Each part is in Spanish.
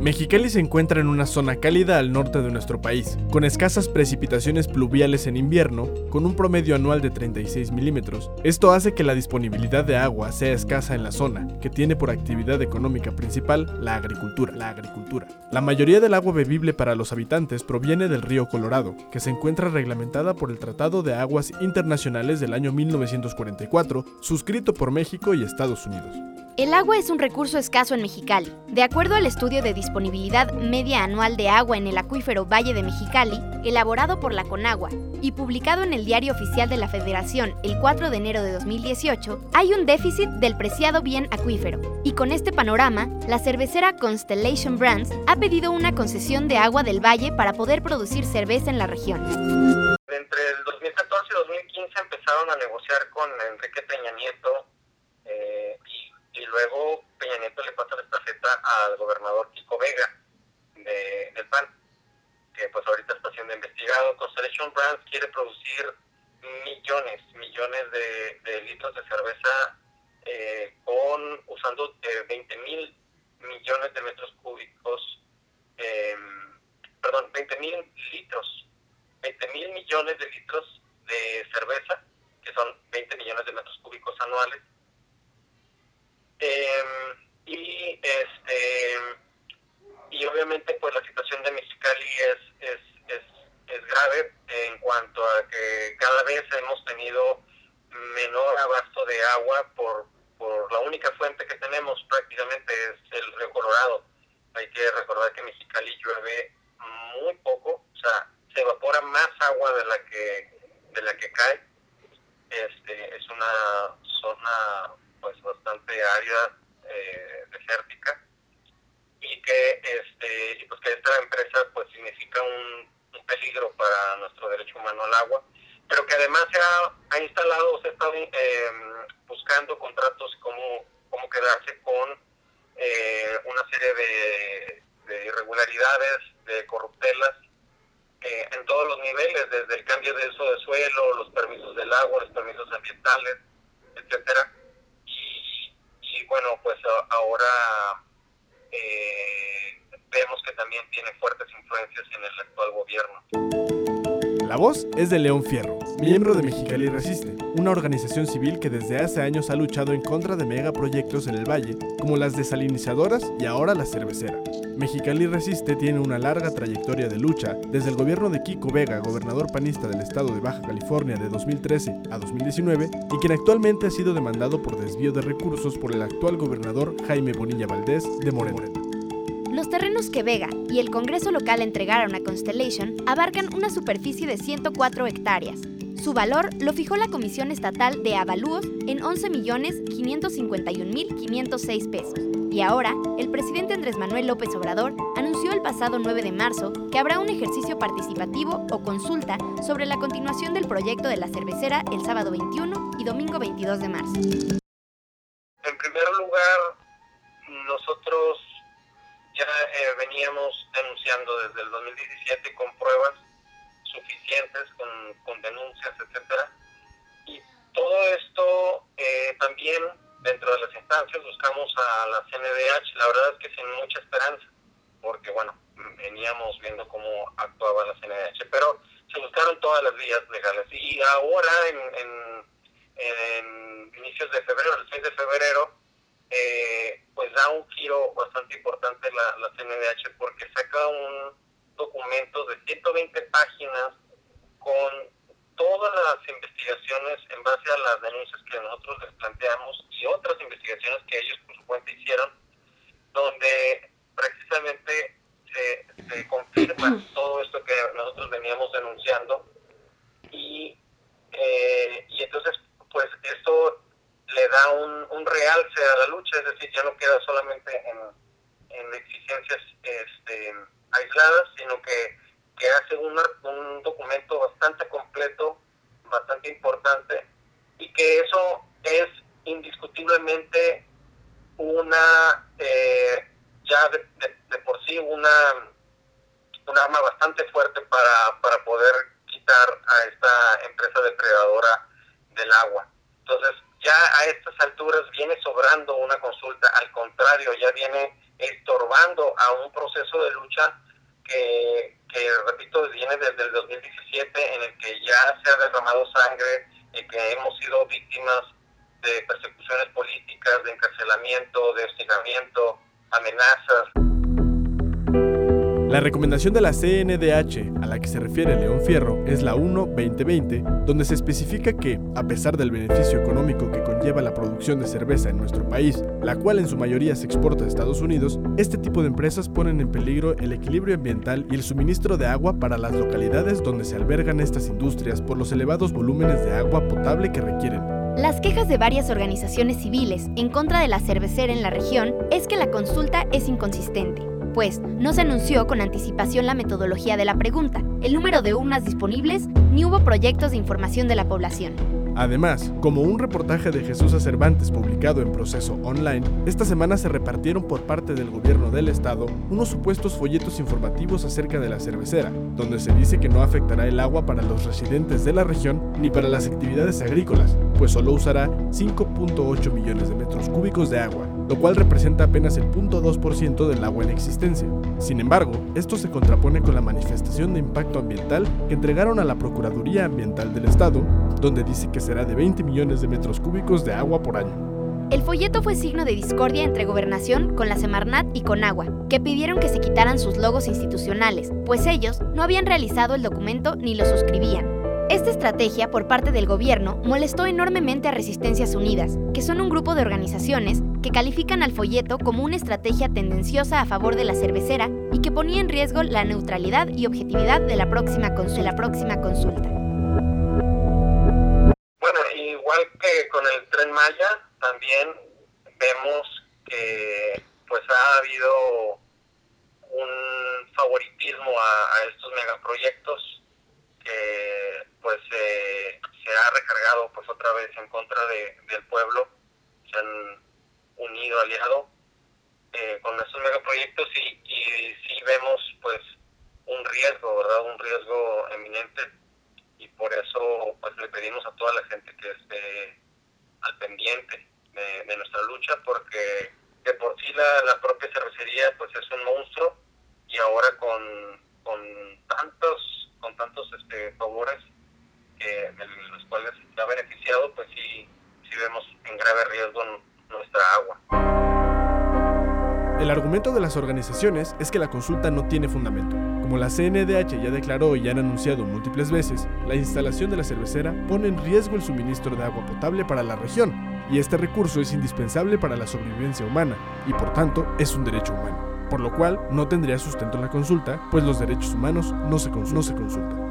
Mexicali se encuentra en una zona cálida al norte de nuestro país, con escasas precipitaciones pluviales en invierno, con un promedio anual de 36 milímetros. Esto hace que la disponibilidad de agua sea escasa en la zona, que tiene por actividad económica principal la agricultura. La agricultura. La mayoría del agua bebible para los habitantes proviene del río Colorado, que se encuentra reglamentada por el Tratado de Aguas Internacionales del año 1944, suscrito por México y Estados Unidos. El agua es un recurso escaso en Mexicali. De acuerdo al estudio de disponibilidad media anual de agua en el acuífero Valle de Mexicali, elaborado por la Conagua y publicado en el Diario Oficial de la Federación el 4 de enero de 2018, hay un déficit del preciado bien acuífero. Y con este panorama, la cervecera Constellation Brands ha pedido una concesión de agua del valle para poder producir cerveza en la región. Entre el 2014 y 2015 empezaron a negociar con Enrique Peña Nieto eh, y luego al gobernador Kiko Vega de, del PAN, que pues ahorita está siendo investigado. Constellation Brands quiere producir millones, millones de, litros de cerveza eh, con usando eh, 20 mil millones de metros cúbicos, em, perdón, 20 mil litros, 20 mil millones de litros de cerveza, que son 20 millones de metros cúbicos anuales, Em, y este y obviamente pues la situación de Mexicali es, es, es, es grave en cuanto a que cada vez hemos tenido menor abasto de agua por, por la única fuente que tenemos prácticamente es el río Colorado. Hay que recordar que Mexicali llueve muy poco, o sea, se evapora más agua de la que de la que cae. Este es una zona pues bastante árida, eh, desértica, y que este pues que esta empresa pues significa un, peligro para nuestro derecho humano al agua, pero que además se ha, instalado, se ha estado em, buscando contratos como cómo quedarse con eh, una serie de, irregularidades, de corruptelas eh, en todos los niveles, desde el cambio de uso de suelo, los permisos del agua, los permisos ambientales, etcétera y bueno, pues ahora eh, vemos que también tiene fuertes influencias en el actual gobierno. La voz es de León Fierro, miembro de Mexicali Resiste, una organización civil que desde hace años ha luchado en contra de megaproyectos en el valle, como las desalinizadoras y ahora la cervecera. Mexicali Resiste tiene una larga trayectoria de lucha desde el gobierno de Kiko Vega, gobernador panista del estado de Baja California de 2013 a 2019, y quien actualmente ha sido demandado por desvío de recursos por el actual gobernador Jaime Bonilla Valdés de Moreno. Que Vega y el Congreso local entregaron a Constellation abarcan una superficie de 104 hectáreas. Su valor lo fijó la Comisión Estatal de Avalúos en 11.551.506 pesos. Y ahora, el presidente Andrés Manuel López Obrador anunció el pasado 9 de marzo que habrá un ejercicio participativo o consulta sobre la continuación del proyecto de la cervecera el sábado 21 y domingo 22 de marzo. Ya eh, veníamos denunciando desde el 2017 con pruebas suficientes, con, con denuncias, etcétera. Y todo esto eh, también dentro de las instancias buscamos a la CNDH, la verdad es que sin mucha esperanza, porque bueno, veníamos viendo cómo actuaba la CNDH, pero se buscaron todas las vías legales. Y ahora, en, en, inicios de febrero, el 6 de febrero, eh, pues da un giro bastante importante la, la CNDH porque saca un documento de 120 páginas con todas las investigaciones en base a las denuncias que nosotros les planteamos y otras investigaciones que ellos por su cuenta hicieron, donde precisamente se, confirma todo esto que nosotros veníamos denunciando y, eh, y entonces pues esto le un, un realce a la lucha, es decir, ya no queda solamente en, en exigencias este, aisladas, sino que, que hace un documento bastante completo, bastante importante, y que eso es indiscutiblemente una, eh, ya de, por sí, una, un arma bastante fuerte para, para poder quitar a esta empresa depredadora del agua. Entonces, ya a estas alturas viene sobrando una consulta, al contrario, ya viene estorbando a un proceso de lucha que, repito, viene desde el 2017 en el que ya se ha derramado sangre, y que hemos sido víctimas de persecuciones políticas, de encarcelamiento, de hostigamiento, amenazas. La recomendación de la CNDH a la que se refiere León Fierro es la 1-2020, donde se especifica que, a pesar del beneficio económico que conlleva la producción de cerveza en nuestro país, la cual en su mayoría se exporta a Estados Unidos, este tipo de empresas ponen en peligro el equilibrio ambiental y el suministro de agua para las localidades donde se albergan estas industrias por los elevados volúmenes de agua potable que requieren. Las quejas de varias organizaciones civiles en contra de la cervecera en la región es que la consulta es inconsistente pues no se anunció con anticipación la metodología de la pregunta, el número de urnas disponibles, ni hubo proyectos de información de la población. Además, como un reportaje de Jesús Cervantes publicado en proceso online, esta semana se repartieron por parte del gobierno del estado unos supuestos folletos informativos acerca de la cervecera, donde se dice que no afectará el agua para los residentes de la región ni para las actividades agrícolas, pues solo usará 5.8 millones de metros cúbicos de agua, lo cual representa apenas el 0.2% del agua en existencia. Sin embargo, esto se contrapone con la manifestación de impacto ambiental que entregaron a la Procuraduría Ambiental del Estado, donde dice que será de 20 millones de metros cúbicos de agua por año. El folleto fue signo de discordia entre Gobernación con la Semarnat y con Agua, que pidieron que se quitaran sus logos institucionales, pues ellos no habían realizado el documento ni lo suscribían. Esta estrategia por parte del gobierno molestó enormemente a Resistencias Unidas, que son un grupo de organizaciones que califican al folleto como una estrategia tendenciosa a favor de la cervecera y que ponía en riesgo la neutralidad y objetividad de la próxima, consulta. Bueno, igual que con el tren Maya, también vemos que pues ha habido un favoritismo a, a estos megaproyectos que pues eh, se ha recargado pues otra vez en contra de, del pueblo, se han unido, aliado eh, con estos megaproyectos y, y sí vemos pues un riesgo, ¿verdad? Un riesgo eminente y por eso pues le pedimos a toda la gente que esté al pendiente de, de nuestra lucha porque de por sí la, la propia cervecería pues es un monstruo y ahora con, con tantos con tantos este, favores que, de los cuales se ha beneficiado, pues sí, sí vemos en grave riesgo nuestra agua. El argumento de las organizaciones es que la consulta no tiene fundamento. Como la CNDH ya declaró y han anunciado múltiples veces, la instalación de la cervecera pone en riesgo el suministro de agua potable para la región, y este recurso es indispensable para la sobrevivencia humana, y por tanto es un derecho humano por lo cual no tendría sustento en la consulta, pues los derechos humanos no se, no se consultan.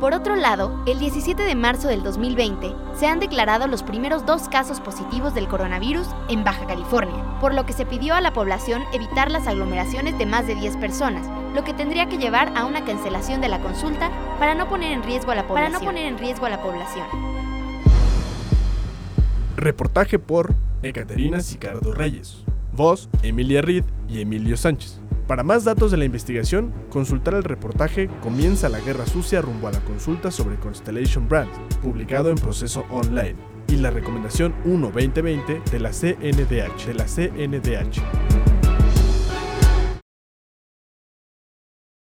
Por otro lado, el 17 de marzo del 2020 se han declarado los primeros dos casos positivos del coronavirus en Baja California, por lo que se pidió a la población evitar las aglomeraciones de más de 10 personas, lo que tendría que llevar a una cancelación de la consulta para no poner en riesgo a la población. Para no poner en riesgo a la población. Reportaje por Ekaterina Sicardo Reyes. Voz, Emilia Reed y Emilio Sánchez. Para más datos de la investigación, consultar el reportaje Comienza la guerra sucia rumbo a la consulta sobre Constellation Brands, publicado en proceso online, y la recomendación 1-2020 de la CNDH. De la CNDH.